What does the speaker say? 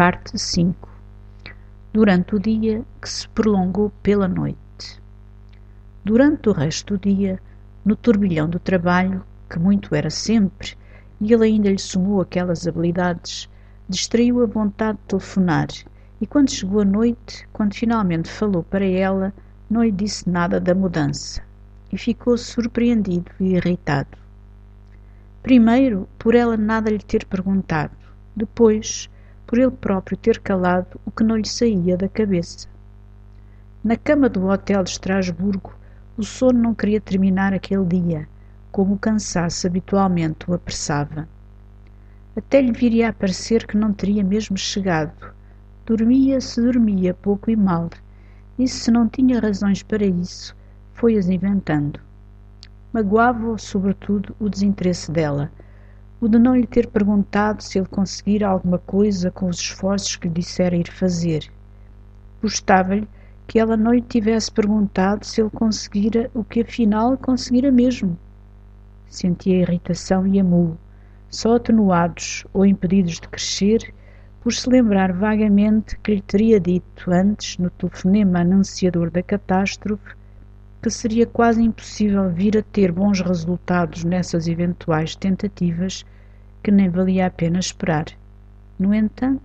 Parte 5 Durante o dia que se prolongou pela noite. Durante o resto do dia, no turbilhão do trabalho, que muito era sempre, e ele ainda lhe somou aquelas habilidades, distraiu a vontade de telefonar, e quando chegou a noite, quando finalmente falou para ela, não lhe disse nada da mudança, e ficou surpreendido e irritado. Primeiro, por ela nada lhe ter perguntado, depois, por ele próprio ter calado o que não lhe saía da cabeça. Na cama do hotel de Estrasburgo, o sono não queria terminar aquele dia, como o cansaço habitualmente o apressava. Até lhe viria a parecer que não teria mesmo chegado. Dormia-se, dormia pouco e mal, e se não tinha razões para isso, foi-as inventando. Magoava-o, sobretudo, o desinteresse dela, o de não lhe ter perguntado se ele conseguira alguma coisa com os esforços que lhe dissera ir fazer. Gostava-lhe que ela não lhe tivesse perguntado se ele conseguira o que afinal conseguira mesmo. Sentia irritação e amor, só atenuados ou impedidos de crescer, por se lembrar vagamente que lhe teria dito antes, no telefonema anunciador da catástrofe, que seria quase impossível vir a ter bons resultados nessas eventuais tentativas que nem valia a pena esperar. No entanto,